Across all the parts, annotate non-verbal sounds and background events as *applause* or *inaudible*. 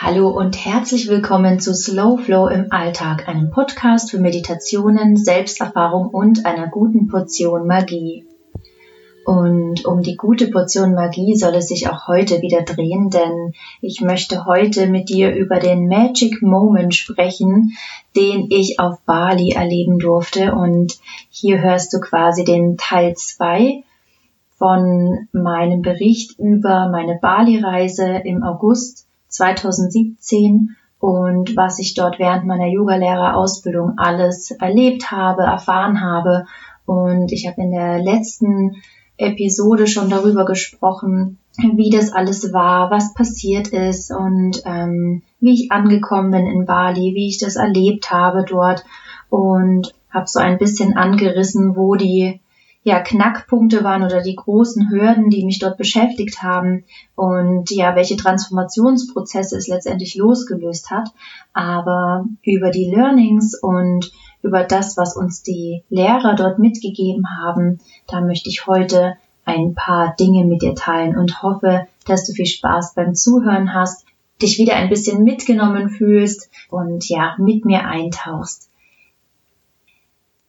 Hallo und herzlich willkommen zu Slow Flow im Alltag, einem Podcast für Meditationen, Selbsterfahrung und einer guten Portion Magie. Und um die gute Portion Magie soll es sich auch heute wieder drehen, denn ich möchte heute mit dir über den Magic Moment sprechen, den ich auf Bali erleben durfte. Und hier hörst du quasi den Teil 2 von meinem Bericht über meine Bali-Reise im August 2017 und was ich dort während meiner Yogalehrerausbildung alles erlebt habe, erfahren habe. Und ich habe in der letzten Episode schon darüber gesprochen, wie das alles war, was passiert ist und ähm, wie ich angekommen bin in Bali, wie ich das erlebt habe dort und habe so ein bisschen angerissen, wo die ja, Knackpunkte waren oder die großen Hürden, die mich dort beschäftigt haben und ja, welche Transformationsprozesse es letztendlich losgelöst hat. Aber über die Learnings und über das, was uns die Lehrer dort mitgegeben haben, da möchte ich heute ein paar Dinge mit dir teilen und hoffe, dass du viel Spaß beim Zuhören hast, dich wieder ein bisschen mitgenommen fühlst und ja, mit mir eintauchst.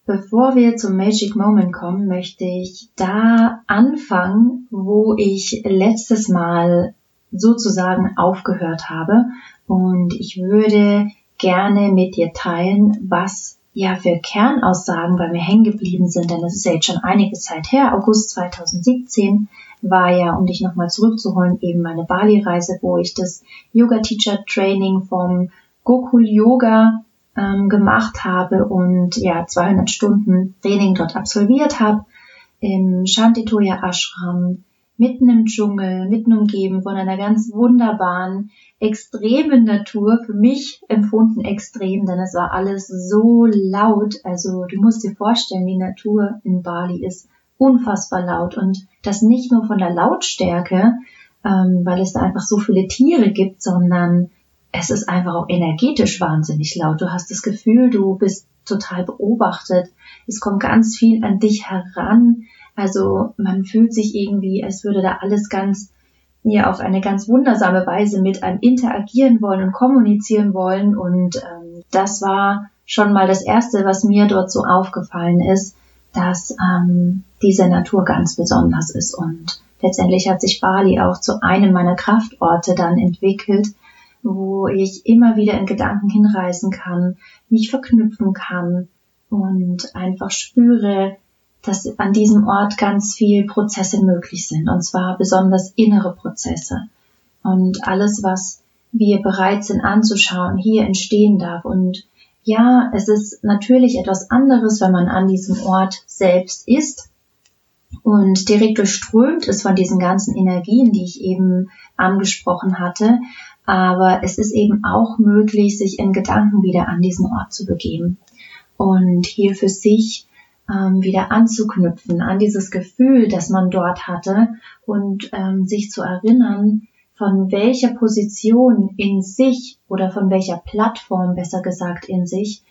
Bevor wir zum Magic Moment kommen, möchte ich da anfangen, wo ich letztes Mal sozusagen aufgehört habe. Und ich würde gerne mit dir teilen, was ja für Kernaussagen bei mir hängen geblieben sind, denn es ist ja jetzt schon einige Zeit her. August 2017 war ja, um dich nochmal zurückzuholen, eben meine Bali-Reise, wo ich das Yoga-Teacher-Training vom Gokul Yoga ähm, gemacht habe und ja 200 Stunden Training dort absolviert habe im Shantitoya Ashram mitten im Dschungel, mitten umgeben von einer ganz wunderbaren, extremen Natur, für mich empfunden extrem, denn es war alles so laut. Also du musst dir vorstellen, die Natur in Bali ist unfassbar laut und das nicht nur von der Lautstärke, ähm, weil es da einfach so viele Tiere gibt, sondern es ist einfach auch energetisch wahnsinnig laut. Du hast das Gefühl, du bist total beobachtet. Es kommt ganz viel an dich heran. Also man fühlt sich irgendwie, als würde da alles ganz, ja, auf eine ganz wundersame Weise mit einem interagieren wollen und kommunizieren wollen. Und ähm, das war schon mal das Erste, was mir dort so aufgefallen ist, dass ähm, diese Natur ganz besonders ist. Und letztendlich hat sich Bali auch zu einem meiner Kraftorte dann entwickelt, wo ich immer wieder in Gedanken hinreisen kann, mich verknüpfen kann und einfach spüre, dass an diesem Ort ganz viel Prozesse möglich sind, und zwar besonders innere Prozesse. Und alles, was wir bereit sind anzuschauen, hier entstehen darf. Und ja, es ist natürlich etwas anderes, wenn man an diesem Ort selbst ist und direkt durchströmt ist von diesen ganzen Energien, die ich eben angesprochen hatte. Aber es ist eben auch möglich, sich in Gedanken wieder an diesen Ort zu begeben und hier für sich ähm, wieder anzuknüpfen an dieses Gefühl, das man dort hatte und ähm, sich zu erinnern, von welcher Position in sich oder von welcher Plattform besser gesagt in sich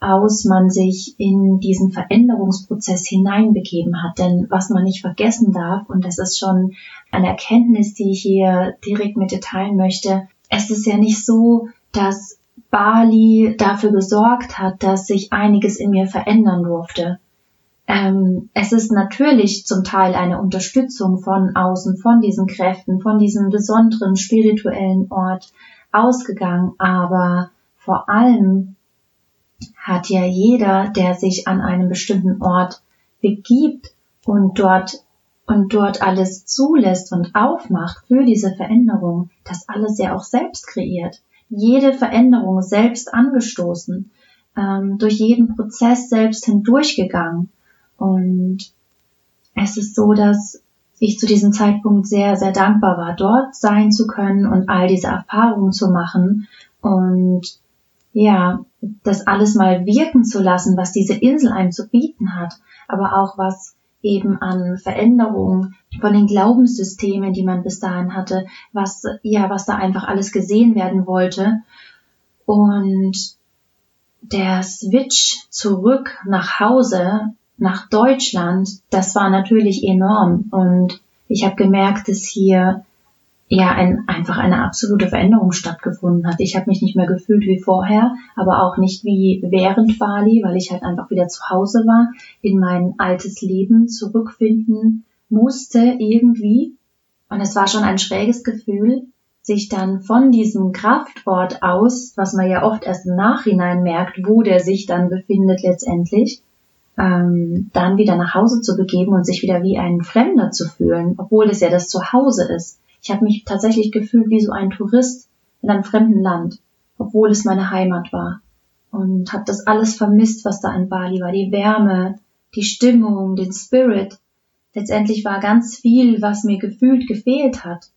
aus man sich in diesen Veränderungsprozess hineinbegeben hat. Denn was man nicht vergessen darf, und das ist schon eine Erkenntnis, die ich hier direkt mit dir teilen möchte, es ist ja nicht so, dass Bali dafür gesorgt hat, dass sich einiges in mir verändern durfte. Ähm, es ist natürlich zum Teil eine Unterstützung von außen, von diesen Kräften, von diesem besonderen spirituellen Ort ausgegangen, aber vor allem hat ja jeder, der sich an einem bestimmten Ort begibt und dort und dort alles zulässt und aufmacht für diese Veränderung, das alles ja auch selbst kreiert. Jede Veränderung selbst angestoßen, ähm, durch jeden Prozess selbst hindurchgegangen. Und es ist so, dass ich zu diesem Zeitpunkt sehr, sehr dankbar war, dort sein zu können und all diese Erfahrungen zu machen und ja, das alles mal wirken zu lassen, was diese Insel einem zu bieten hat, aber auch was eben an Veränderungen von den Glaubenssystemen, die man bis dahin hatte, was, ja, was da einfach alles gesehen werden wollte. Und der Switch zurück nach Hause, nach Deutschland, das war natürlich enorm. Und ich habe gemerkt, dass hier ja ein, einfach eine absolute Veränderung stattgefunden hat. Ich habe mich nicht mehr gefühlt wie vorher, aber auch nicht wie während Bali, weil ich halt einfach wieder zu Hause war, in mein altes Leben zurückfinden musste irgendwie. Und es war schon ein schräges Gefühl, sich dann von diesem Kraftort aus, was man ja oft erst im Nachhinein merkt, wo der sich dann befindet letztendlich, ähm, dann wieder nach Hause zu begeben und sich wieder wie ein Fremder zu fühlen, obwohl es ja das Zuhause ist. Ich habe mich tatsächlich gefühlt wie so ein Tourist in einem fremden Land, obwohl es meine Heimat war. Und habe das alles vermisst, was da in Bali war. Die Wärme, die Stimmung, den Spirit. Letztendlich war ganz viel, was mir gefühlt gefehlt hat.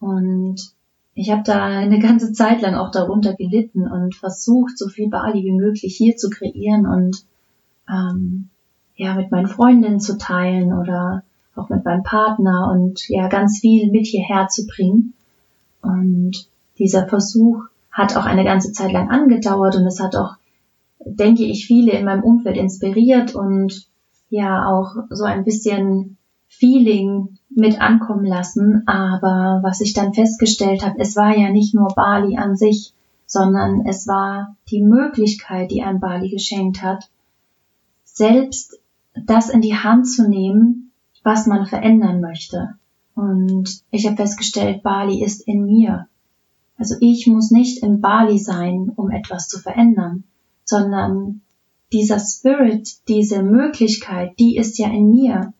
Und ich habe da eine ganze Zeit lang auch darunter gelitten und versucht, so viel Bali wie möglich hier zu kreieren und ähm, ja mit meinen Freundinnen zu teilen oder auch mit meinem Partner und ja ganz viel mit hierher zu bringen. Und dieser Versuch hat auch eine ganze Zeit lang angedauert und es hat auch, denke ich, viele in meinem Umfeld inspiriert und ja auch so ein bisschen Feeling mit ankommen lassen. Aber was ich dann festgestellt habe, es war ja nicht nur Bali an sich, sondern es war die Möglichkeit, die ein Bali geschenkt hat, selbst das in die Hand zu nehmen, was man verändern möchte. Und ich habe festgestellt, Bali ist in mir. Also ich muss nicht in Bali sein, um etwas zu verändern, sondern dieser Spirit, diese Möglichkeit, die ist ja in mir.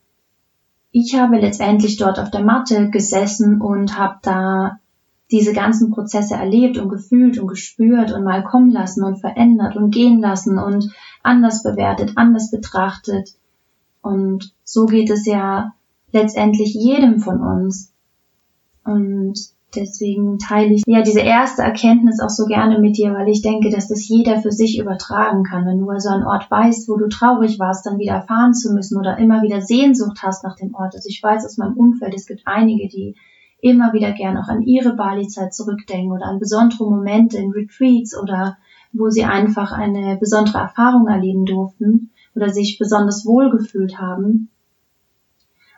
Ich habe letztendlich dort auf der Matte gesessen und habe da diese ganzen Prozesse erlebt und gefühlt und gespürt und mal kommen lassen und verändert und gehen lassen und anders bewertet, anders betrachtet. Und so geht es ja letztendlich jedem von uns. Und deswegen teile ich ja diese erste Erkenntnis auch so gerne mit dir, weil ich denke, dass das jeder für sich übertragen kann. Wenn du also einen Ort weißt, wo du traurig warst, dann wieder fahren zu müssen oder immer wieder Sehnsucht hast nach dem Ort. Also ich weiß aus meinem Umfeld, es gibt einige, die immer wieder gern auch an ihre Bali-Zeit zurückdenken oder an besondere Momente in Retreats oder wo sie einfach eine besondere Erfahrung erleben durften oder sich besonders wohlgefühlt haben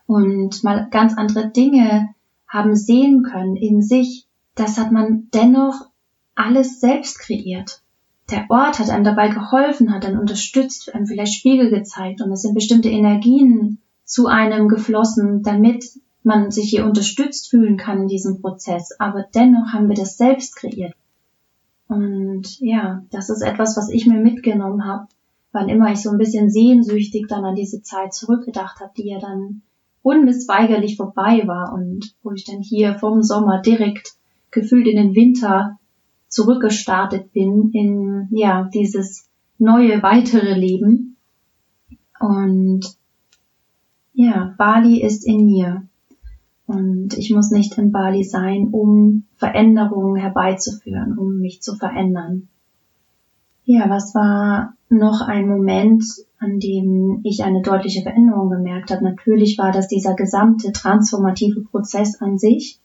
und mal ganz andere Dinge haben sehen können in sich, das hat man dennoch alles selbst kreiert. Der Ort hat einem dabei geholfen, hat einen unterstützt, einem vielleicht Spiegel gezeigt und es sind bestimmte Energien zu einem geflossen, damit man sich hier unterstützt fühlen kann in diesem Prozess. Aber dennoch haben wir das selbst kreiert. Und ja, das ist etwas, was ich mir mitgenommen habe, wann immer ich so ein bisschen sehnsüchtig dann an diese Zeit zurückgedacht habe, die ja dann unmissweigerlich vorbei war und wo ich dann hier vom Sommer direkt gefühlt in den Winter zurückgestartet bin in ja dieses neue weitere Leben und ja Bali ist in mir und ich muss nicht in Bali sein, um Veränderungen herbeizuführen, um mich zu verändern. Ja, was war noch ein Moment, an dem ich eine deutliche Veränderung gemerkt habe? Natürlich war das dieser gesamte transformative Prozess an sich.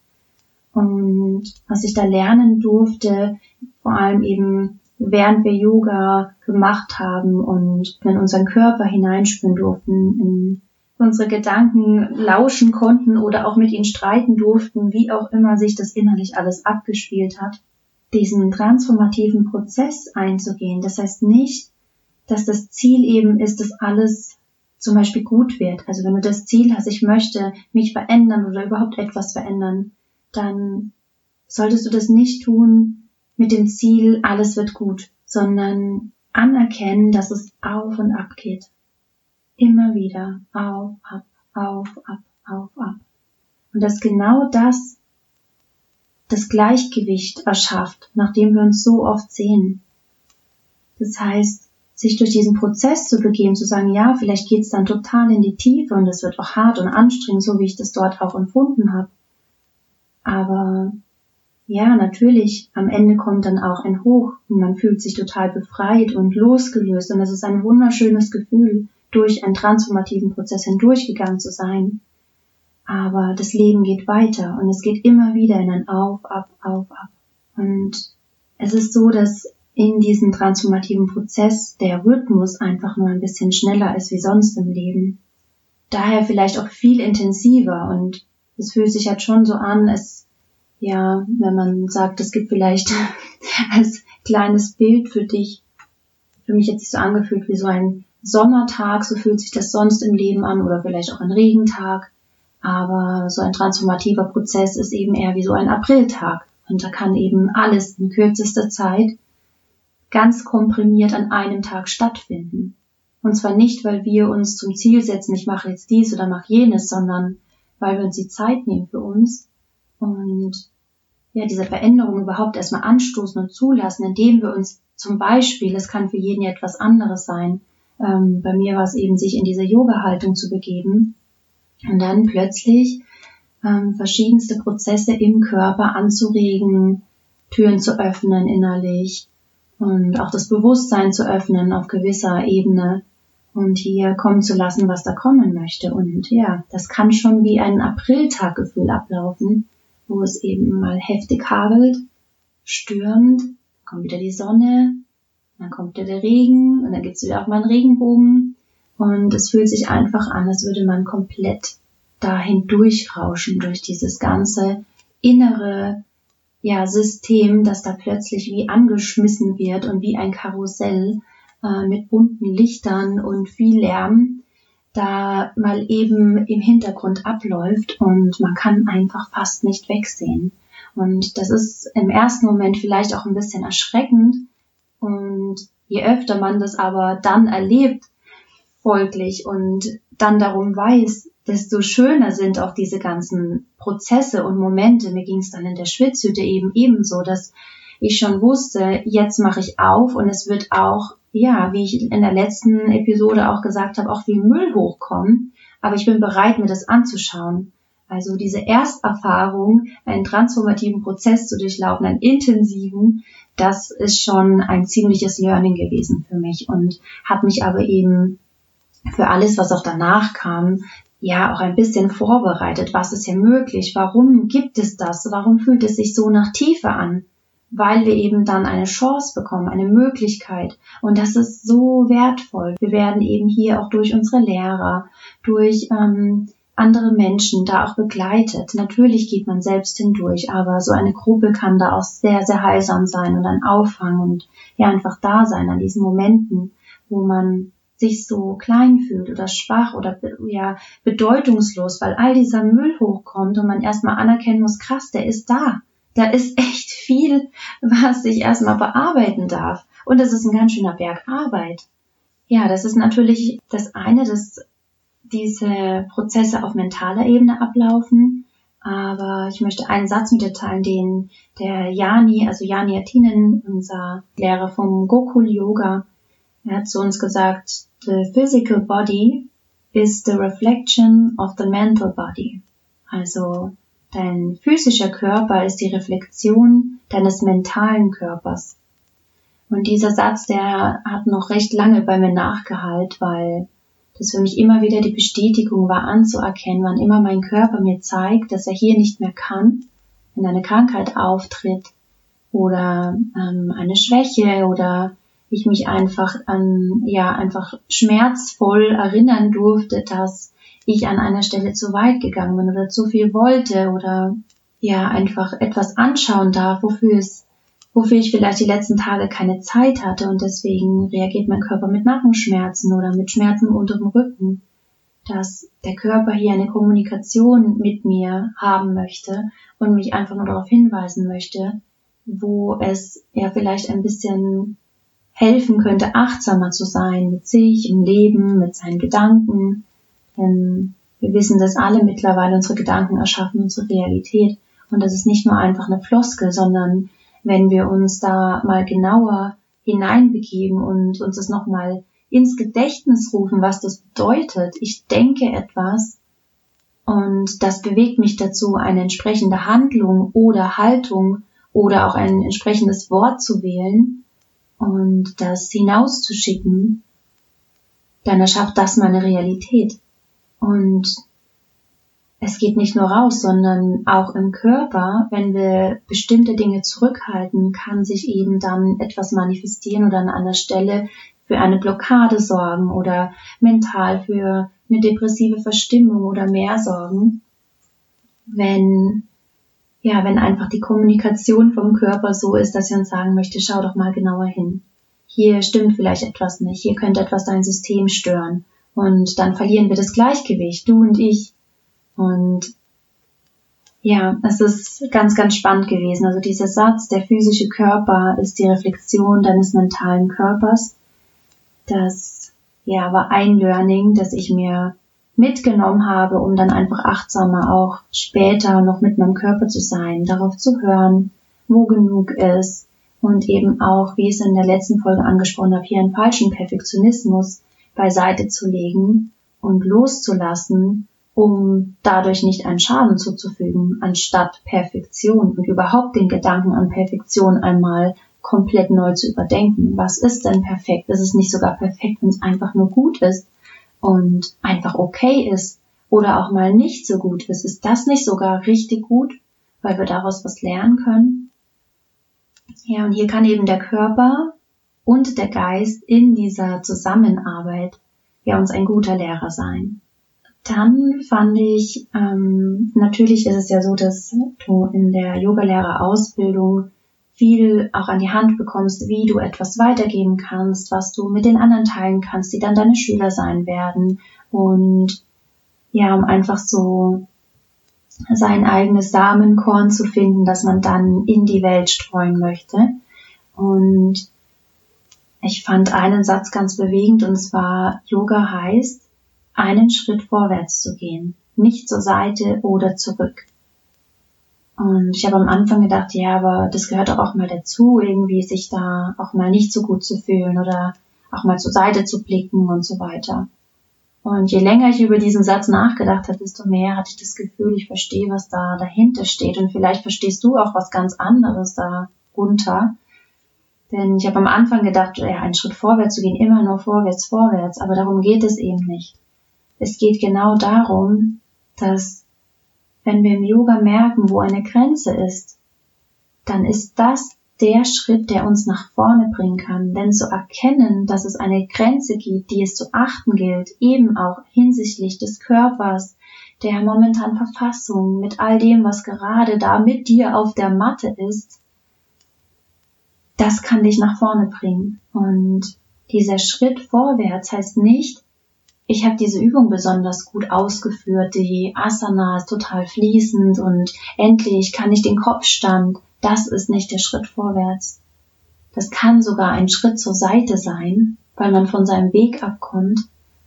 Und was ich da lernen durfte, vor allem eben während wir Yoga gemacht haben und in unseren Körper hineinspüren durften, in unsere Gedanken lauschen konnten oder auch mit ihnen streiten durften, wie auch immer sich das innerlich alles abgespielt hat, diesen transformativen Prozess einzugehen. Das heißt nicht, dass das Ziel eben ist, dass alles zum Beispiel gut wird. Also wenn du das Ziel hast, ich möchte mich verändern oder überhaupt etwas verändern, dann solltest du das nicht tun mit dem Ziel, alles wird gut, sondern anerkennen, dass es auf und ab geht. Immer wieder auf, ab, auf, ab, auf, ab. Und dass genau das das Gleichgewicht erschafft, nachdem wir uns so oft sehen. Das heißt, sich durch diesen Prozess zu begeben, zu sagen, ja, vielleicht geht's dann total in die Tiefe und es wird auch hart und anstrengend, so wie ich das dort auch empfunden habe. Aber ja, natürlich, am Ende kommt dann auch ein Hoch und man fühlt sich total befreit und losgelöst und es ist ein wunderschönes Gefühl, durch einen transformativen Prozess hindurchgegangen zu sein. Aber das Leben geht weiter und es geht immer wieder in ein Auf, Ab, Auf, Ab. Und es ist so, dass in diesem transformativen Prozess der Rhythmus einfach nur ein bisschen schneller ist wie sonst im Leben. Daher vielleicht auch viel intensiver und es fühlt sich halt schon so an, es ja, wenn man sagt, es gibt vielleicht *laughs* als kleines Bild für dich, für mich hat sich so angefühlt wie so ein Sommertag, so fühlt sich das sonst im Leben an oder vielleicht auch ein Regentag. Aber so ein transformativer Prozess ist eben eher wie so ein Apriltag. Und da kann eben alles in kürzester Zeit ganz komprimiert an einem Tag stattfinden. Und zwar nicht, weil wir uns zum Ziel setzen, ich mache jetzt dies oder mache jenes, sondern weil wir uns die Zeit nehmen für uns und ja, diese Veränderung überhaupt erstmal anstoßen und zulassen, indem wir uns zum Beispiel, es kann für jeden ja etwas anderes sein, ähm, bei mir war es eben, sich in diese Yoga-Haltung zu begeben und dann plötzlich ähm, verschiedenste Prozesse im Körper anzuregen, Türen zu öffnen innerlich und auch das Bewusstsein zu öffnen auf gewisser Ebene und hier kommen zu lassen, was da kommen möchte. Und ja, das kann schon wie ein Apriltaggefühl ablaufen, wo es eben mal heftig hagelt, stürmt, kommt wieder die Sonne, dann kommt wieder der Regen und dann gibt's wieder auch mal einen Regenbogen und es fühlt sich einfach an, als würde man komplett dahin durchrauschen durch dieses ganze innere ja, System, das da plötzlich wie angeschmissen wird und wie ein Karussell äh, mit bunten Lichtern und viel Lärm da mal eben im Hintergrund abläuft und man kann einfach fast nicht wegsehen. Und das ist im ersten Moment vielleicht auch ein bisschen erschreckend. Und je öfter man das aber dann erlebt, folglich und dann darum weiß, desto schöner sind auch diese ganzen Prozesse und Momente. Mir ging es dann in der Schwitzhütte eben ebenso, dass ich schon wusste, jetzt mache ich auf und es wird auch, ja, wie ich in der letzten Episode auch gesagt habe, auch wie Müll hochkommen. Aber ich bin bereit, mir das anzuschauen. Also diese Ersterfahrung, einen transformativen Prozess zu durchlaufen, einen intensiven, das ist schon ein ziemliches Learning gewesen für mich und hat mich aber eben für alles, was auch danach kam, ja auch ein bisschen vorbereitet. Was ist hier möglich? Warum gibt es das? Warum fühlt es sich so nach Tiefe an? Weil wir eben dann eine Chance bekommen, eine Möglichkeit. Und das ist so wertvoll. Wir werden eben hier auch durch unsere Lehrer, durch ähm, andere Menschen da auch begleitet. Natürlich geht man selbst hindurch, aber so eine Gruppe kann da auch sehr, sehr heilsam sein und ein Auffang und ja einfach da sein an diesen Momenten, wo man sich so klein fühlt oder schwach oder ja bedeutungslos, weil all dieser Müll hochkommt und man erstmal anerkennen muss, krass, der ist da. Da ist *laughs* echt viel, was ich erstmal bearbeiten darf. Und das ist ein ganz schöner Berg Arbeit. Ja, das ist natürlich das eine, dass diese Prozesse auf mentaler Ebene ablaufen. Aber ich möchte einen Satz mit dir teilen, den der Jani, also Jani Atinen, unser Lehrer vom Gokul Yoga, er hat zu uns gesagt, the physical body is the reflection of the mental body. Also dein physischer Körper ist die Reflexion deines mentalen Körpers. Und dieser Satz, der hat noch recht lange bei mir nachgehalt, weil das für mich immer wieder die Bestätigung war anzuerkennen, wann immer mein Körper mir zeigt, dass er hier nicht mehr kann, wenn eine Krankheit auftritt oder ähm, eine Schwäche oder ich mich einfach an, ja, einfach schmerzvoll erinnern durfte, dass ich an einer Stelle zu weit gegangen bin oder zu viel wollte oder ja, einfach etwas anschauen darf, wofür es, wofür ich vielleicht die letzten Tage keine Zeit hatte und deswegen reagiert mein Körper mit Nackenschmerzen oder mit Schmerzen unter dem Rücken, dass der Körper hier eine Kommunikation mit mir haben möchte und mich einfach nur darauf hinweisen möchte, wo es ja vielleicht ein bisschen helfen könnte, achtsamer zu sein mit sich, im Leben, mit seinen Gedanken. Denn wir wissen, dass alle mittlerweile unsere Gedanken erschaffen, unsere Realität. Und das ist nicht nur einfach eine Floskel, sondern wenn wir uns da mal genauer hineinbegeben und uns das nochmal ins Gedächtnis rufen, was das bedeutet. Ich denke etwas und das bewegt mich dazu, eine entsprechende Handlung oder Haltung oder auch ein entsprechendes Wort zu wählen, und das hinauszuschicken, dann erschafft das meine Realität. Und es geht nicht nur raus, sondern auch im Körper, wenn wir bestimmte Dinge zurückhalten, kann sich eben dann etwas manifestieren oder an einer Stelle für eine Blockade sorgen oder mental für eine depressive Verstimmung oder mehr sorgen, wenn ja, wenn einfach die Kommunikation vom Körper so ist, dass sie uns sagen möchte, schau doch mal genauer hin. Hier stimmt vielleicht etwas nicht, hier könnte etwas dein System stören. Und dann verlieren wir das Gleichgewicht, du und ich. Und ja, es ist ganz, ganz spannend gewesen. Also dieser Satz, der physische Körper ist die Reflexion deines mentalen Körpers. Das, ja, war ein Learning, das ich mir mitgenommen habe, um dann einfach achtsamer auch später noch mit meinem Körper zu sein, darauf zu hören, wo genug ist und eben auch, wie ich es in der letzten Folge angesprochen habe, hier einen falschen Perfektionismus beiseite zu legen und loszulassen, um dadurch nicht einen Schaden zuzufügen, anstatt Perfektion und überhaupt den Gedanken an Perfektion einmal komplett neu zu überdenken. Was ist denn perfekt? Ist es nicht sogar perfekt, wenn es einfach nur gut ist? Und einfach okay ist oder auch mal nicht so gut ist, ist das nicht sogar richtig gut, weil wir daraus was lernen können? Ja, und hier kann eben der Körper und der Geist in dieser Zusammenarbeit ja uns ein guter Lehrer sein. Dann fand ich, ähm, natürlich ist es ja so, dass du in der Yogalehrerausbildung viel auch an die Hand bekommst, wie du etwas weitergeben kannst, was du mit den anderen teilen kannst, die dann deine Schüler sein werden. Und ja, um einfach so sein eigenes Samenkorn zu finden, das man dann in die Welt streuen möchte. Und ich fand einen Satz ganz bewegend und zwar Yoga heißt, einen Schritt vorwärts zu gehen, nicht zur Seite oder zurück. Und ich habe am Anfang gedacht, ja, aber das gehört doch auch mal dazu, irgendwie sich da auch mal nicht so gut zu fühlen oder auch mal zur Seite zu blicken und so weiter. Und je länger ich über diesen Satz nachgedacht habe, desto mehr hatte ich das Gefühl, ich verstehe, was da dahinter steht. Und vielleicht verstehst du auch was ganz anderes darunter. Denn ich habe am Anfang gedacht, ja, einen Schritt vorwärts zu gehen, immer nur vorwärts, vorwärts. Aber darum geht es eben nicht. Es geht genau darum, dass wenn wir im Yoga merken, wo eine Grenze ist, dann ist das der Schritt, der uns nach vorne bringen kann. Denn zu erkennen, dass es eine Grenze gibt, die es zu achten gilt, eben auch hinsichtlich des Körpers, der momentanen Verfassung, mit all dem, was gerade da mit dir auf der Matte ist, das kann dich nach vorne bringen. Und dieser Schritt vorwärts heißt nicht, ich habe diese Übung besonders gut ausgeführt. Die Asana ist total fließend und endlich kann ich den Kopfstand. Das ist nicht der Schritt vorwärts. Das kann sogar ein Schritt zur Seite sein, weil man von seinem Weg abkommt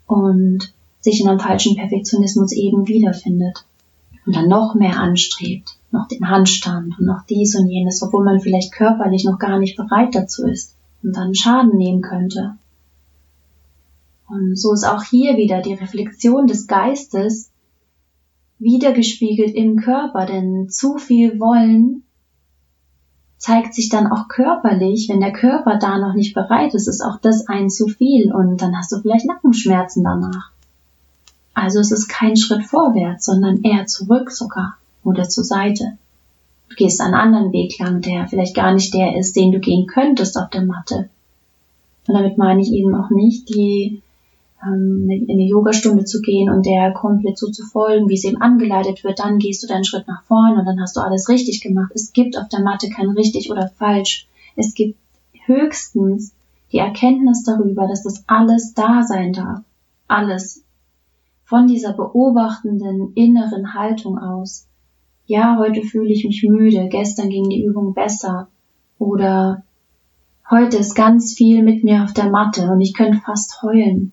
und sich in einem falschen Perfektionismus eben wiederfindet und dann noch mehr anstrebt, noch den Handstand und noch dies und jenes, obwohl man vielleicht körperlich noch gar nicht bereit dazu ist und dann Schaden nehmen könnte. Und so ist auch hier wieder die Reflexion des Geistes wiedergespiegelt im Körper, denn zu viel Wollen zeigt sich dann auch körperlich. Wenn der Körper da noch nicht bereit ist, ist auch das ein zu viel und dann hast du vielleicht Nackenschmerzen danach. Also es ist kein Schritt vorwärts, sondern eher zurück sogar oder zur Seite. Du gehst einen anderen Weg lang, der vielleicht gar nicht der ist, den du gehen könntest auf der Matte. Und damit meine ich eben auch nicht die ähm, in eine Yogastunde zu gehen und der komplett so zu folgen, wie es eben angeleitet wird, dann gehst du deinen Schritt nach vorne und dann hast du alles richtig gemacht. Es gibt auf der Matte kein richtig oder falsch. Es gibt höchstens die Erkenntnis darüber, dass das alles da sein darf. Alles. Von dieser beobachtenden inneren Haltung aus. Ja, heute fühle ich mich müde, gestern ging die Übung besser. Oder heute ist ganz viel mit mir auf der Matte und ich könnte fast heulen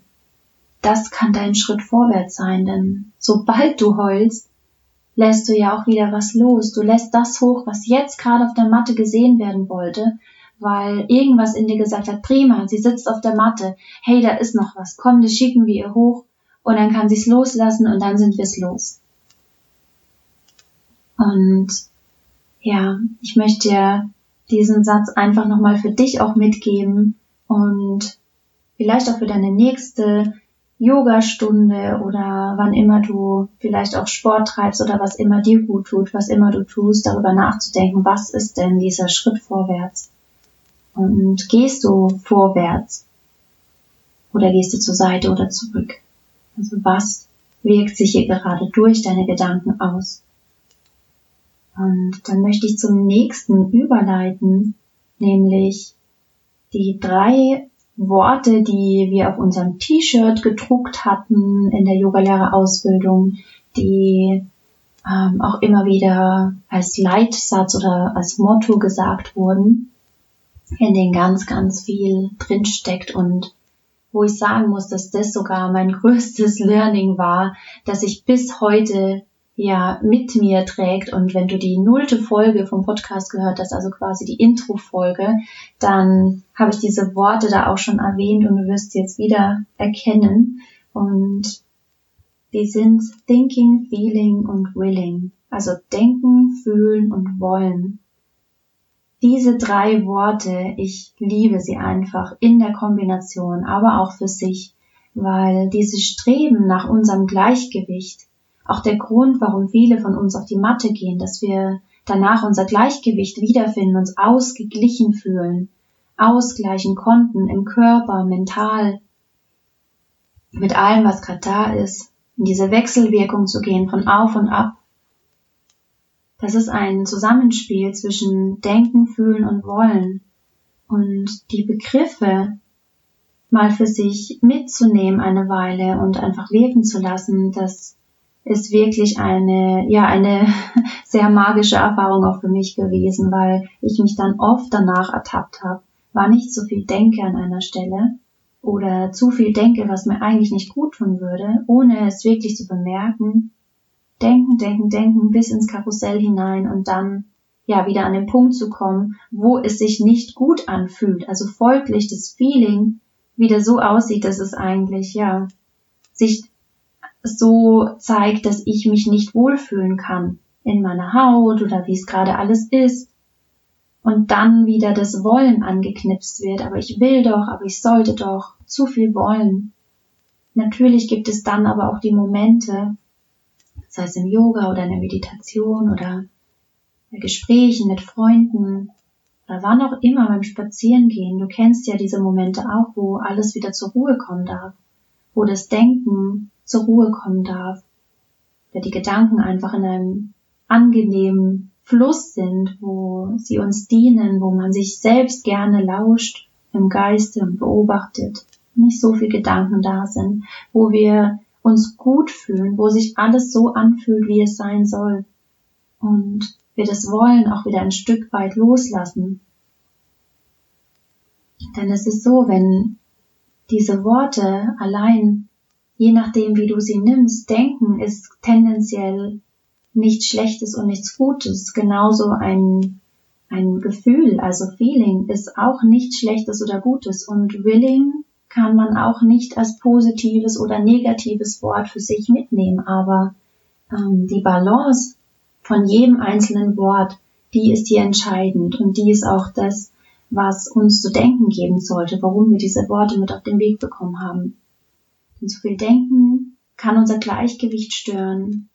das kann dein Schritt vorwärts sein, denn sobald du heulst, lässt du ja auch wieder was los. Du lässt das hoch, was jetzt gerade auf der Matte gesehen werden wollte, weil irgendwas in dir gesagt hat, prima, sie sitzt auf der Matte, hey, da ist noch was, komm, das schicken wir ihr hoch und dann kann sie es loslassen und dann sind wir es los. Und ja, ich möchte dir diesen Satz einfach nochmal für dich auch mitgeben und vielleicht auch für deine nächste Yogastunde oder wann immer du vielleicht auch Sport treibst oder was immer dir gut tut, was immer du tust, darüber nachzudenken, was ist denn dieser Schritt vorwärts? Und gehst du vorwärts? Oder gehst du zur Seite oder zurück? Also was wirkt sich hier gerade durch deine Gedanken aus? Und dann möchte ich zum nächsten überleiten, nämlich die drei Worte, die wir auf unserem T-Shirt gedruckt hatten in der Yogalehrerausbildung, die ähm, auch immer wieder als Leitsatz oder als Motto gesagt wurden, in denen ganz, ganz viel drinsteckt und wo ich sagen muss, dass das sogar mein *laughs* größtes Learning war, dass ich bis heute ja mit mir trägt. Und wenn du die nullte Folge vom Podcast gehört hast, also quasi die Intro-Folge, dann habe ich diese Worte da auch schon erwähnt und du wirst sie jetzt wieder erkennen. Und die sind Thinking, Feeling und Willing. Also denken, fühlen und wollen. Diese drei Worte, ich liebe sie einfach in der Kombination, aber auch für sich, weil dieses Streben nach unserem Gleichgewicht, auch der Grund, warum viele von uns auf die Matte gehen, dass wir danach unser Gleichgewicht wiederfinden, uns ausgeglichen fühlen, ausgleichen konnten im Körper, mental, mit allem, was gerade da ist, in diese Wechselwirkung zu gehen von auf und ab. Das ist ein Zusammenspiel zwischen Denken, Fühlen und Wollen. Und die Begriffe mal für sich mitzunehmen eine Weile und einfach wirken zu lassen, das ist wirklich eine, ja, eine *laughs* sehr magische Erfahrung auch für mich gewesen, weil ich mich dann oft danach ertappt habe, war nicht so viel denke an einer Stelle oder zu viel denke, was mir eigentlich nicht gut tun würde, ohne es wirklich zu bemerken, denken, denken, denken bis ins Karussell hinein und dann ja wieder an den Punkt zu kommen, wo es sich nicht gut anfühlt, also folglich das Feeling wieder so aussieht, dass es eigentlich ja sich so zeigt, dass ich mich nicht wohlfühlen kann in meiner Haut oder wie es gerade alles ist. Und dann wieder das Wollen angeknipst wird, aber ich will doch, aber ich sollte doch, zu viel wollen. Natürlich gibt es dann aber auch die Momente, sei es im Yoga oder in der Meditation oder bei Gesprächen mit Freunden oder wann auch immer beim Spazierengehen. Du kennst ja diese Momente auch, wo alles wieder zur Ruhe kommen darf, wo das Denken zur Ruhe kommen darf, weil die Gedanken einfach in einem angenehmen Fluss sind, wo sie uns dienen, wo man sich selbst gerne lauscht im Geiste und beobachtet, nicht so viel Gedanken da sind, wo wir uns gut fühlen, wo sich alles so anfühlt, wie es sein soll. Und wir das Wollen auch wieder ein Stück weit loslassen. Denn es ist so, wenn diese Worte allein je nachdem, wie du sie nimmst, denken ist tendenziell nichts Schlechtes und nichts Gutes. Genauso ein, ein Gefühl, also Feeling, ist auch nichts Schlechtes oder Gutes. Und Willing kann man auch nicht als positives oder negatives Wort für sich mitnehmen. Aber ähm, die Balance von jedem einzelnen Wort, die ist hier entscheidend. Und die ist auch das, was uns zu denken geben sollte, warum wir diese Worte mit auf den Weg bekommen haben. Und zu viel Denken kann unser Gleichgewicht stören.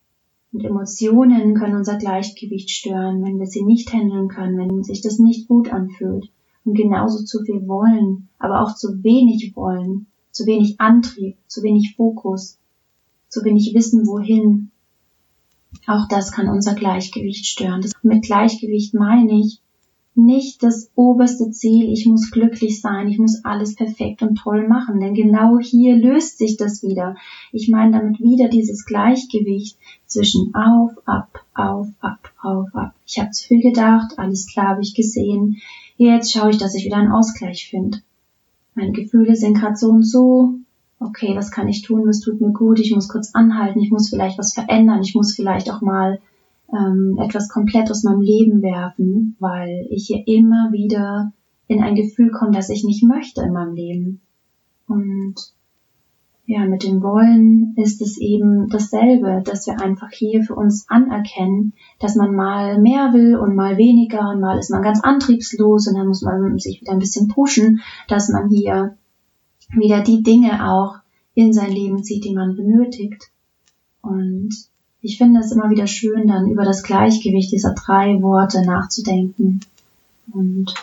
Und Emotionen können unser Gleichgewicht stören, wenn wir sie nicht handeln können, wenn sich das nicht gut anfühlt. Und genauso zu viel wollen, aber auch zu wenig wollen, zu wenig Antrieb, zu wenig Fokus, zu wenig Wissen wohin. Auch das kann unser Gleichgewicht stören. Das mit Gleichgewicht meine ich, nicht das oberste Ziel, ich muss glücklich sein, ich muss alles perfekt und toll machen, denn genau hier löst sich das wieder. Ich meine damit wieder dieses Gleichgewicht zwischen auf, ab, auf, ab, auf, ab. Ich habe zu viel gedacht, alles klar habe ich gesehen. Jetzt schaue ich, dass ich wieder einen Ausgleich finde. Meine Gefühle sind gerade so und so. Okay, was kann ich tun? Was tut mir gut? Ich muss kurz anhalten. Ich muss vielleicht was verändern. Ich muss vielleicht auch mal ähm, etwas komplett aus meinem Leben werfen, weil ich hier immer wieder in ein Gefühl komme, das ich nicht möchte in meinem Leben. Und ja, mit dem Wollen ist es eben dasselbe, dass wir einfach hier für uns anerkennen, dass man mal mehr will und mal weniger und mal ist man ganz antriebslos und dann muss man sich wieder ein bisschen pushen, dass man hier wieder die Dinge auch in sein Leben zieht, die man benötigt. Und ich finde es immer wieder schön, dann über das Gleichgewicht dieser drei Worte nachzudenken. Und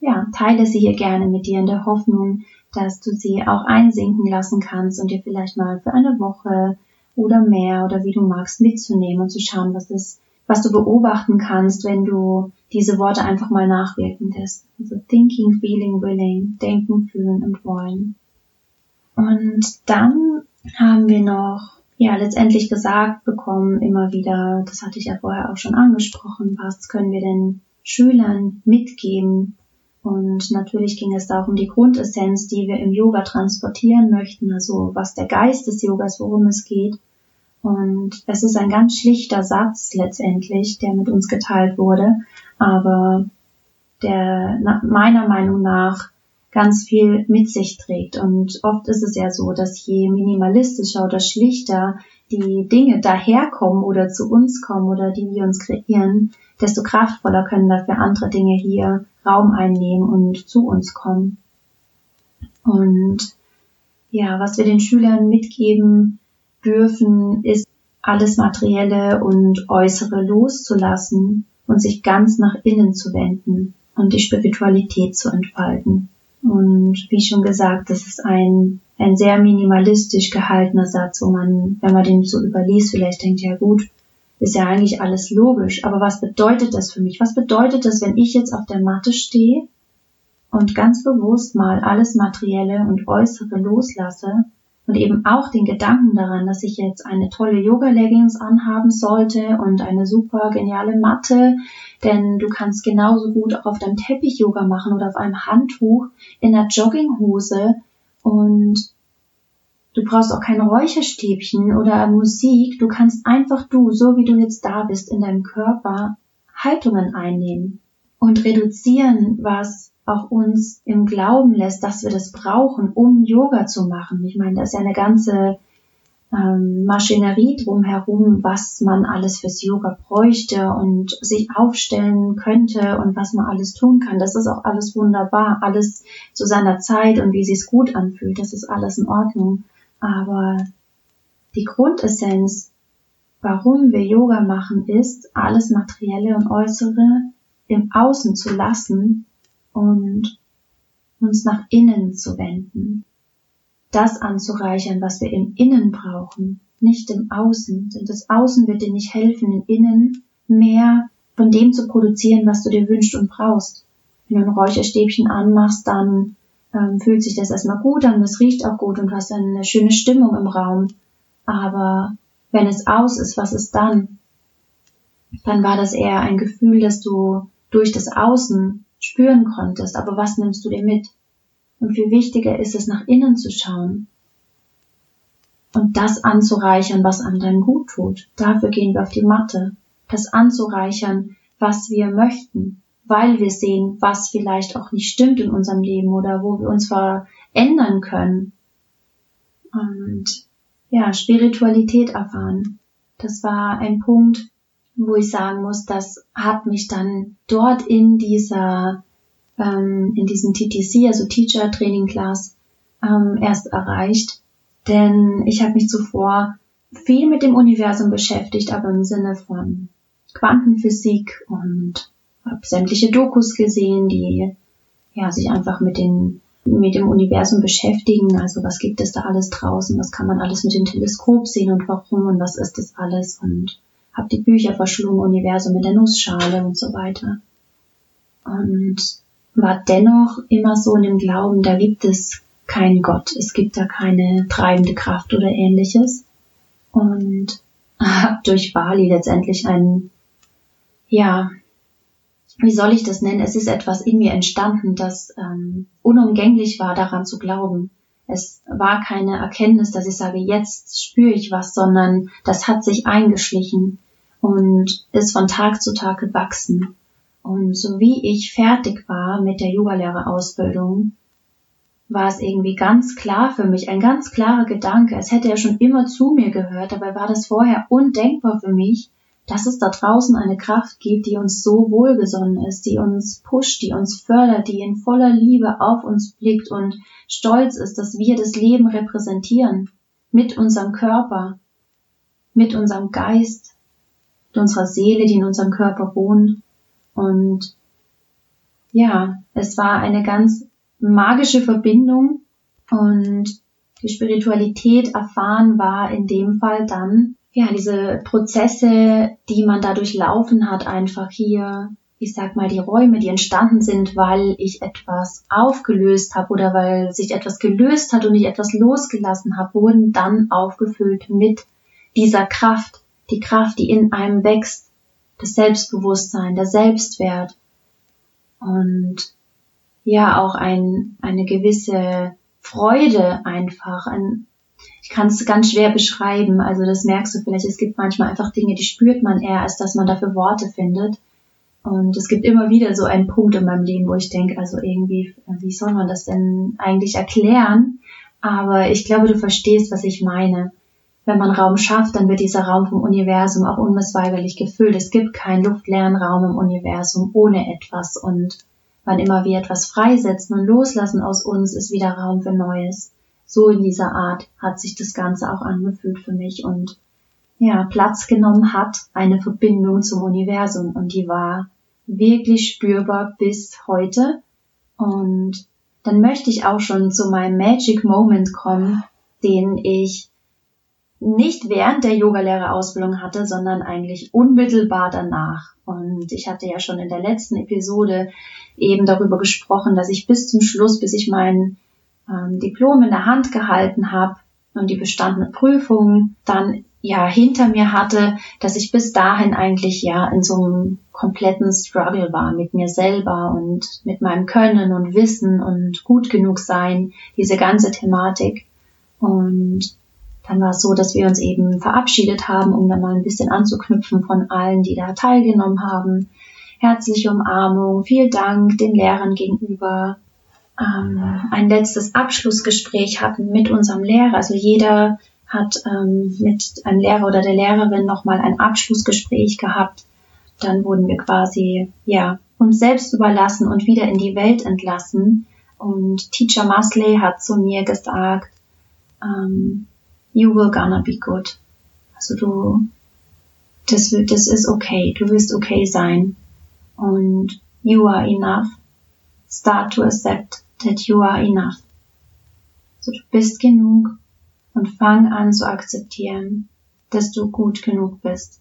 ja, teile sie hier gerne mit dir in der Hoffnung, dass du sie auch einsinken lassen kannst und dir vielleicht mal für eine Woche oder mehr oder wie du magst mitzunehmen und zu schauen, was es was du beobachten kannst, wenn du diese Worte einfach mal nachwirken lässt. Also thinking, feeling, willing, denken, fühlen und wollen. Und dann haben wir noch, ja, letztendlich gesagt bekommen, immer wieder, das hatte ich ja vorher auch schon angesprochen, was können wir denn Schülern mitgeben, und natürlich ging es da auch um die Grundessenz, die wir im Yoga transportieren möchten, also was der Geist des Yogas, worum es geht. Und es ist ein ganz schlichter Satz letztendlich, der mit uns geteilt wurde, aber der meiner Meinung nach ganz viel mit sich trägt. Und oft ist es ja so, dass je minimalistischer oder schlichter die Dinge daherkommen oder zu uns kommen oder die wir uns kreieren, desto kraftvoller können dafür andere Dinge hier Raum einnehmen und zu uns kommen. Und ja, was wir den Schülern mitgeben dürfen, ist alles Materielle und Äußere loszulassen und sich ganz nach innen zu wenden und die Spiritualität zu entfalten. Und wie schon gesagt, das ist ein, ein sehr minimalistisch gehaltener Satz, wo man, wenn man den so überliest, vielleicht denkt, ja gut, ist ja eigentlich alles logisch. Aber was bedeutet das für mich? Was bedeutet das, wenn ich jetzt auf der Matte stehe und ganz bewusst mal alles Materielle und Äußere loslasse und eben auch den Gedanken daran, dass ich jetzt eine tolle Yoga-Leggings anhaben sollte und eine super geniale Matte, denn du kannst genauso gut auch auf deinem Teppich Yoga machen oder auf einem Handtuch in einer Jogginghose und Du brauchst auch keine Räucherstäbchen oder Musik. Du kannst einfach du, so wie du jetzt da bist, in deinem Körper Haltungen einnehmen und reduzieren, was auch uns im Glauben lässt, dass wir das brauchen, um Yoga zu machen. Ich meine, da ist ja eine ganze ähm, Maschinerie drumherum, was man alles fürs Yoga bräuchte und sich aufstellen könnte und was man alles tun kann. Das ist auch alles wunderbar, alles zu seiner Zeit und wie sich's gut anfühlt. Das ist alles in Ordnung. Aber die Grundessenz, warum wir Yoga machen, ist, alles Materielle und Äußere im Außen zu lassen und uns nach innen zu wenden. Das anzureichern, was wir im Innen brauchen, nicht im Außen. Denn das Außen wird dir nicht helfen, im Innen mehr von dem zu produzieren, was du dir wünschst und brauchst. Wenn du ein Räucherstäbchen anmachst, dann ähm, fühlt sich das erstmal gut an, es riecht auch gut und du hast eine schöne Stimmung im Raum. Aber wenn es aus ist, was ist dann? Dann war das eher ein Gefühl, das du durch das Außen spüren konntest. Aber was nimmst du dir mit? Und viel wichtiger ist es, nach innen zu schauen und das anzureichern, was anderen gut tut. Dafür gehen wir auf die Matte. Das anzureichern, was wir möchten weil wir sehen, was vielleicht auch nicht stimmt in unserem Leben oder wo wir uns verändern können. Und ja, Spiritualität erfahren. Das war ein Punkt, wo ich sagen muss, das hat mich dann dort in dieser, ähm, in diesem TTC, also Teacher Training Class, ähm, erst erreicht. Denn ich habe mich zuvor viel mit dem Universum beschäftigt, aber im Sinne von Quantenphysik und habe sämtliche Dokus gesehen, die ja sich einfach mit den mit dem Universum beschäftigen. Also was gibt es da alles draußen? Was kann man alles mit dem Teleskop sehen und warum und was ist das alles? Und habe die Bücher verschlungen, Universum mit der Nussschale und so weiter. Und war dennoch immer so in dem Glauben, da gibt es keinen Gott, es gibt da keine treibende Kraft oder ähnliches. Und habe *laughs* durch Bali letztendlich einen, ja, wie soll ich das nennen? Es ist etwas in mir entstanden, das ähm, unumgänglich war, daran zu glauben. Es war keine Erkenntnis, dass ich sage, jetzt spüre ich was, sondern das hat sich eingeschlichen und ist von Tag zu Tag gewachsen. Und so wie ich fertig war mit der Yogalehrerausbildung, war es irgendwie ganz klar für mich, ein ganz klarer Gedanke. Es hätte ja schon immer zu mir gehört, dabei war das vorher undenkbar für mich, dass es da draußen eine Kraft gibt, die uns so wohlgesonnen ist, die uns pusht, die uns fördert, die in voller Liebe auf uns blickt und stolz ist, dass wir das Leben repräsentieren. Mit unserem Körper, mit unserem Geist, mit unserer Seele, die in unserem Körper wohnt. Und ja, es war eine ganz magische Verbindung und die Spiritualität erfahren war in dem Fall dann ja, diese Prozesse, die man dadurch laufen hat, einfach hier, ich sag mal, die Räume, die entstanden sind, weil ich etwas aufgelöst habe oder weil sich etwas gelöst hat und ich etwas losgelassen habe, wurden dann aufgefüllt mit dieser Kraft, die Kraft, die in einem wächst, das Selbstbewusstsein, der Selbstwert und ja auch ein, eine gewisse Freude einfach, ein, ich kann es ganz schwer beschreiben, also das merkst du vielleicht, es gibt manchmal einfach Dinge, die spürt man eher, als dass man dafür Worte findet. Und es gibt immer wieder so einen Punkt in meinem Leben, wo ich denke, also irgendwie, wie soll man das denn eigentlich erklären? Aber ich glaube, du verstehst, was ich meine wenn man Raum schafft, dann wird dieser Raum vom Universum auch unmissweigerlich gefüllt. Es gibt keinen luftleeren Raum im Universum ohne etwas und wann immer wir etwas freisetzen und loslassen aus uns, ist wieder Raum für Neues. So in dieser Art hat sich das Ganze auch angefühlt für mich und ja, Platz genommen hat eine Verbindung zum Universum und die war wirklich spürbar bis heute und dann möchte ich auch schon zu meinem Magic Moment kommen, den ich nicht während der Yogalehrerausbildung hatte, sondern eigentlich unmittelbar danach. Und ich hatte ja schon in der letzten Episode eben darüber gesprochen, dass ich bis zum Schluss, bis ich mein ähm, Diplom in der Hand gehalten habe und die bestandene Prüfung dann ja hinter mir hatte, dass ich bis dahin eigentlich ja in so einem kompletten Struggle war mit mir selber und mit meinem Können und Wissen und gut genug sein, diese ganze Thematik. Und dann war es so, dass wir uns eben verabschiedet haben, um dann mal ein bisschen anzuknüpfen von allen, die da teilgenommen haben. Herzliche Umarmung, viel Dank den Lehrern gegenüber. Ähm, ein letztes Abschlussgespräch hatten mit unserem Lehrer. Also jeder hat ähm, mit einem Lehrer oder der Lehrerin nochmal ein Abschlussgespräch gehabt. Dann wurden wir quasi, ja, uns selbst überlassen und wieder in die Welt entlassen. Und Teacher Masley hat zu mir gesagt, ähm, you will gonna be good. Also du, das, das ist okay, du wirst okay sein. Und you are enough. Start to accept that you are enough. Also du bist genug und fang an zu akzeptieren, dass du gut genug bist.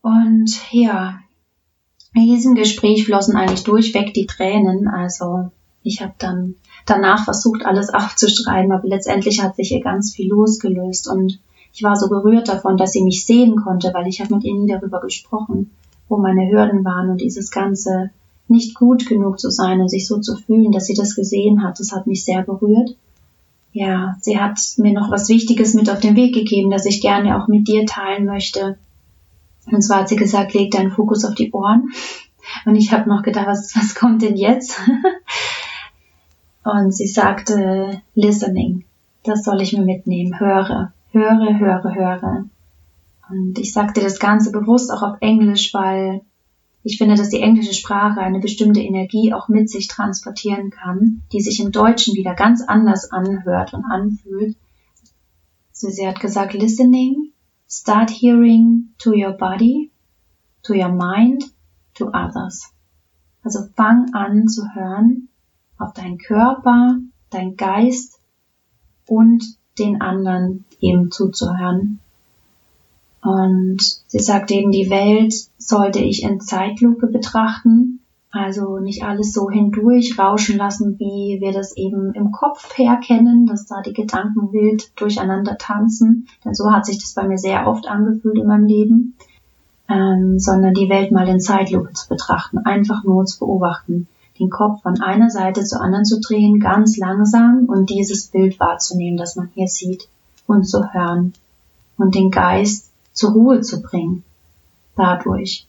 Und ja, in diesem Gespräch flossen eigentlich durchweg die Tränen. Also ich habe dann danach versucht, alles aufzuschreiben, aber letztendlich hat sich ihr ganz viel losgelöst und ich war so gerührt davon, dass sie mich sehen konnte, weil ich habe mit ihr nie darüber gesprochen, wo meine Hürden waren und dieses ganze nicht gut genug zu sein und sich so zu fühlen, dass sie das gesehen hat, das hat mich sehr berührt. Ja, sie hat mir noch was Wichtiges mit auf den Weg gegeben, das ich gerne auch mit dir teilen möchte. Und zwar hat sie gesagt, leg deinen Fokus auf die Ohren. Und ich habe noch gedacht, was, was kommt denn jetzt? Und sie sagte, listening, das soll ich mir mitnehmen, höre, höre, höre, höre. Und ich sagte das Ganze bewusst auch auf Englisch, weil ich finde, dass die englische Sprache eine bestimmte Energie auch mit sich transportieren kann, die sich im Deutschen wieder ganz anders anhört und anfühlt. So sie hat gesagt, listening, start hearing to your body, to your mind, to others. Also fang an zu hören auf deinen Körper, dein Geist und den anderen eben zuzuhören. Und sie sagt eben, die Welt sollte ich in Zeitlupe betrachten, also nicht alles so hindurch rauschen lassen, wie wir das eben im Kopf herkennen, dass da die Gedanken wild durcheinander tanzen. Denn so hat sich das bei mir sehr oft angefühlt in meinem Leben. Ähm, sondern die Welt mal in Zeitlupe zu betrachten, einfach nur zu beobachten den Kopf von einer Seite zur anderen zu drehen, ganz langsam und dieses Bild wahrzunehmen, das man hier sieht und zu hören und den Geist zur Ruhe zu bringen dadurch.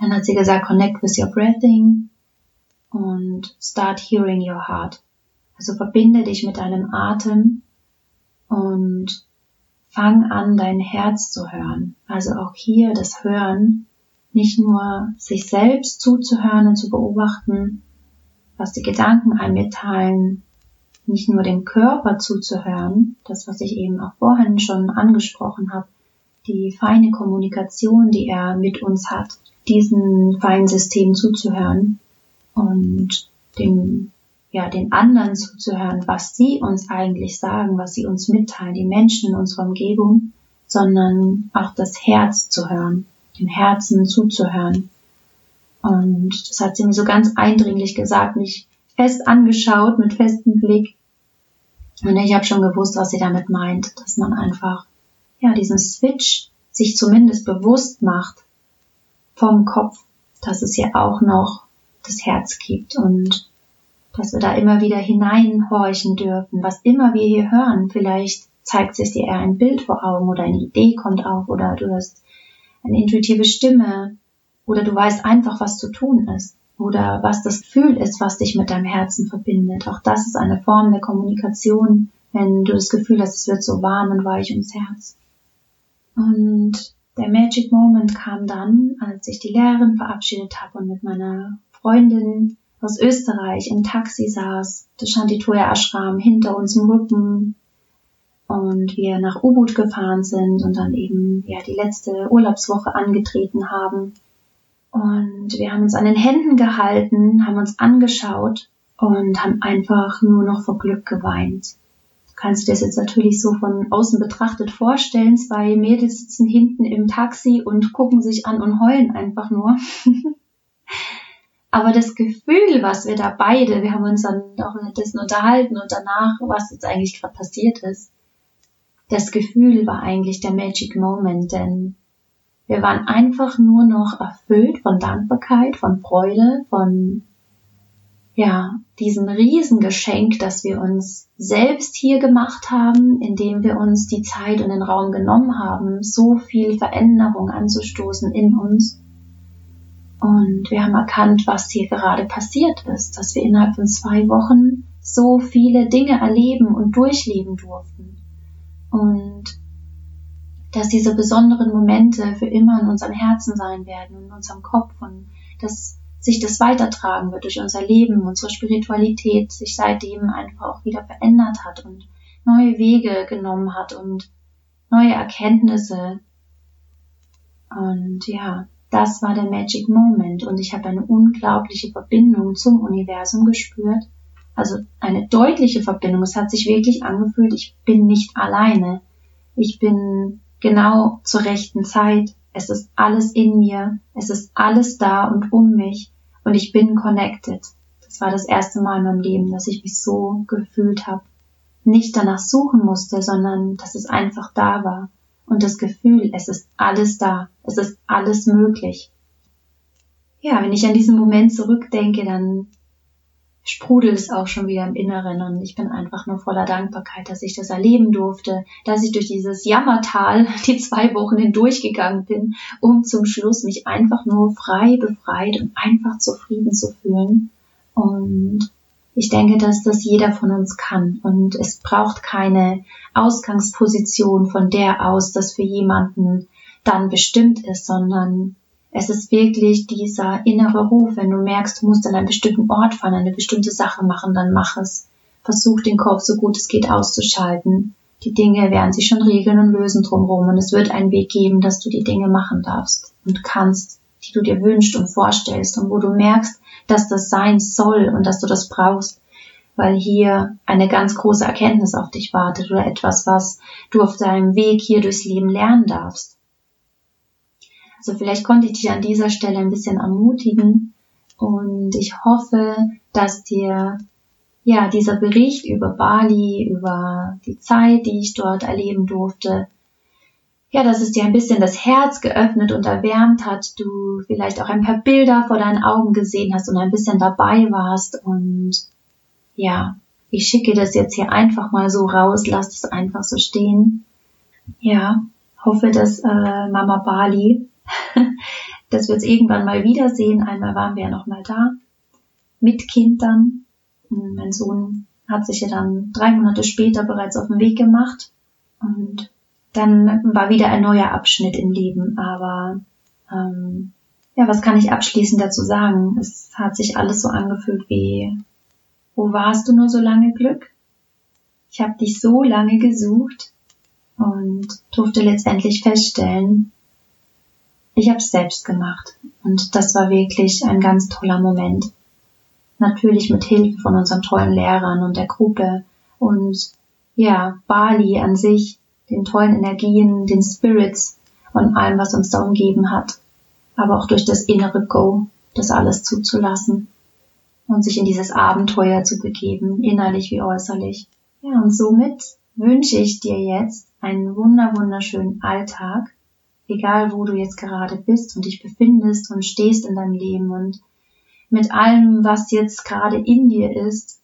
Dann hat sie gesagt, connect with your breathing und start hearing your heart. Also verbinde dich mit deinem Atem und fang an, dein Herz zu hören. Also auch hier das Hören nicht nur sich selbst zuzuhören und zu beobachten, was die Gedanken einem mitteilen, nicht nur dem Körper zuzuhören, das, was ich eben auch vorhin schon angesprochen habe, die feine Kommunikation, die er mit uns hat, diesen feinen Systemen zuzuhören und dem, ja, den anderen zuzuhören, was sie uns eigentlich sagen, was sie uns mitteilen, die Menschen in unserer Umgebung, sondern auch das Herz zu hören, dem Herzen zuzuhören. Und das hat sie mir so ganz eindringlich gesagt, mich fest angeschaut, mit festem Blick. Und ich habe schon gewusst, was sie damit meint, dass man einfach, ja, diesen Switch sich zumindest bewusst macht vom Kopf, dass es ja auch noch das Herz gibt und dass wir da immer wieder hineinhorchen dürfen, was immer wir hier hören. Vielleicht zeigt sich dir eher ein Bild vor Augen oder eine Idee kommt auf oder du hast eine intuitive Stimme oder du weißt einfach, was zu tun ist oder was das Gefühl ist, was dich mit deinem Herzen verbindet. Auch das ist eine Form der Kommunikation, wenn du das Gefühl hast, es wird so warm und weich ums Herz. Und der Magic Moment kam dann, als ich die Lehrerin verabschiedet habe und mit meiner Freundin aus Österreich im Taxi saß, das Shantitoya Ashram hinter uns im Rücken und wir nach Ubud gefahren sind und dann eben ja die letzte Urlaubswoche angetreten haben. Und wir haben uns an den Händen gehalten, haben uns angeschaut und haben einfach nur noch vor Glück geweint. Du kannst dir das jetzt natürlich so von außen betrachtet vorstellen. Zwei Mädels sitzen hinten im Taxi und gucken sich an und heulen einfach nur. *laughs* Aber das Gefühl, was wir da beide, wir haben uns dann auch dessen unterhalten und danach, was jetzt eigentlich gerade passiert ist, das Gefühl war eigentlich der Magic Moment, denn wir waren einfach nur noch erfüllt von Dankbarkeit, von Freude, von ja, diesem Riesengeschenk, das wir uns selbst hier gemacht haben, indem wir uns die Zeit und den Raum genommen haben, so viel Veränderung anzustoßen in uns. Und wir haben erkannt, was hier gerade passiert ist, dass wir innerhalb von zwei Wochen so viele Dinge erleben und durchleben durften. Und dass diese besonderen Momente für immer in unserem Herzen sein werden, in unserem Kopf und dass sich das weitertragen wird durch unser Leben, unsere Spiritualität sich seitdem einfach auch wieder verändert hat und neue Wege genommen hat und neue Erkenntnisse. Und ja, das war der Magic Moment und ich habe eine unglaubliche Verbindung zum Universum gespürt. Also eine deutliche Verbindung. Es hat sich wirklich angefühlt, ich bin nicht alleine. Ich bin genau zur rechten Zeit. Es ist alles in mir. Es ist alles da und um mich. Und ich bin connected. Das war das erste Mal in meinem Leben, dass ich mich so gefühlt habe. Nicht danach suchen musste, sondern dass es einfach da war. Und das Gefühl, es ist alles da. Es ist alles möglich. Ja, wenn ich an diesen Moment zurückdenke, dann sprudelt es auch schon wieder im Inneren und ich bin einfach nur voller Dankbarkeit, dass ich das erleben durfte, dass ich durch dieses Jammertal *laughs* die zwei Wochen hindurchgegangen bin, um zum Schluss mich einfach nur frei, befreit und einfach zufrieden zu fühlen. Und ich denke, dass das jeder von uns kann und es braucht keine Ausgangsposition von der aus, das für jemanden dann bestimmt ist, sondern es ist wirklich dieser innere Ruf, wenn du merkst, du musst an einen bestimmten Ort fahren, eine bestimmte Sache machen, dann mach es. Versuch den Kopf so gut es geht auszuschalten. Die Dinge werden sich schon regeln und lösen drumherum und es wird einen Weg geben, dass du die Dinge machen darfst und kannst, die du dir wünschst und vorstellst und wo du merkst, dass das sein soll und dass du das brauchst, weil hier eine ganz große Erkenntnis auf dich wartet oder etwas, was du auf deinem Weg hier durchs Leben lernen darfst. Also vielleicht konnte ich dich an dieser Stelle ein bisschen ermutigen und ich hoffe, dass dir ja dieser Bericht über Bali, über die Zeit, die ich dort erleben durfte, ja, dass es dir ein bisschen das Herz geöffnet und erwärmt hat, du vielleicht auch ein paar Bilder vor deinen Augen gesehen hast und ein bisschen dabei warst und ja, ich schicke das jetzt hier einfach mal so raus, lass es einfach so stehen. Ja, hoffe, dass äh, Mama Bali *laughs* dass wir uns irgendwann mal wiedersehen. Einmal waren wir ja noch mal da mit Kindern. Mein Sohn hat sich ja dann drei Monate später bereits auf den Weg gemacht und dann war wieder ein neuer Abschnitt im Leben. Aber ähm, ja, was kann ich abschließend dazu sagen? Es hat sich alles so angefühlt wie, wo warst du nur so lange Glück? Ich habe dich so lange gesucht und durfte letztendlich feststellen, ich habe es selbst gemacht und das war wirklich ein ganz toller Moment. Natürlich mit Hilfe von unseren tollen Lehrern und der Gruppe und ja, Bali an sich den tollen Energien, den Spirits und allem, was uns da umgeben hat. Aber auch durch das innere Go, das alles zuzulassen und sich in dieses Abenteuer zu begeben, innerlich wie äußerlich. Ja, und somit wünsche ich dir jetzt einen wunder wunderschönen Alltag, egal wo du jetzt gerade bist und dich befindest und stehst in deinem Leben und mit allem, was jetzt gerade in dir ist,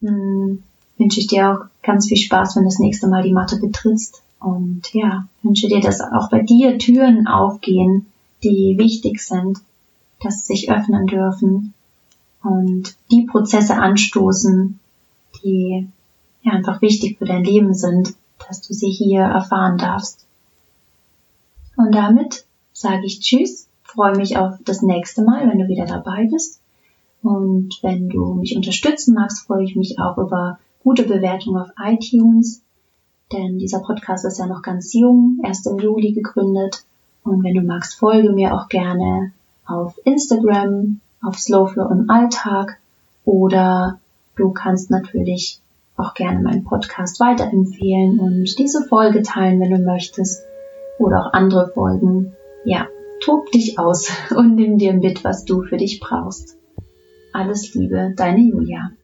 hm, wünsche ich dir auch ganz viel Spaß, wenn das nächste Mal die Matte betrittst. Und ja, wünsche dir, dass auch bei dir Türen aufgehen, die wichtig sind, dass sie sich öffnen dürfen und die Prozesse anstoßen, die ja einfach wichtig für dein Leben sind, dass du sie hier erfahren darfst. Und damit sage ich Tschüss, freue mich auf das nächste Mal, wenn du wieder dabei bist. Und wenn du mich unterstützen magst, freue ich mich auch über gute Bewertungen auf iTunes. Denn dieser Podcast ist ja noch ganz jung, erst im Juli gegründet. Und wenn du magst, folge mir auch gerne auf Instagram, auf Slowflow im Alltag. Oder du kannst natürlich auch gerne meinen Podcast weiterempfehlen und diese Folge teilen, wenn du möchtest. Oder auch andere Folgen. Ja, tob dich aus *laughs* und nimm dir mit, was du für dich brauchst. Alles Liebe, deine Julia.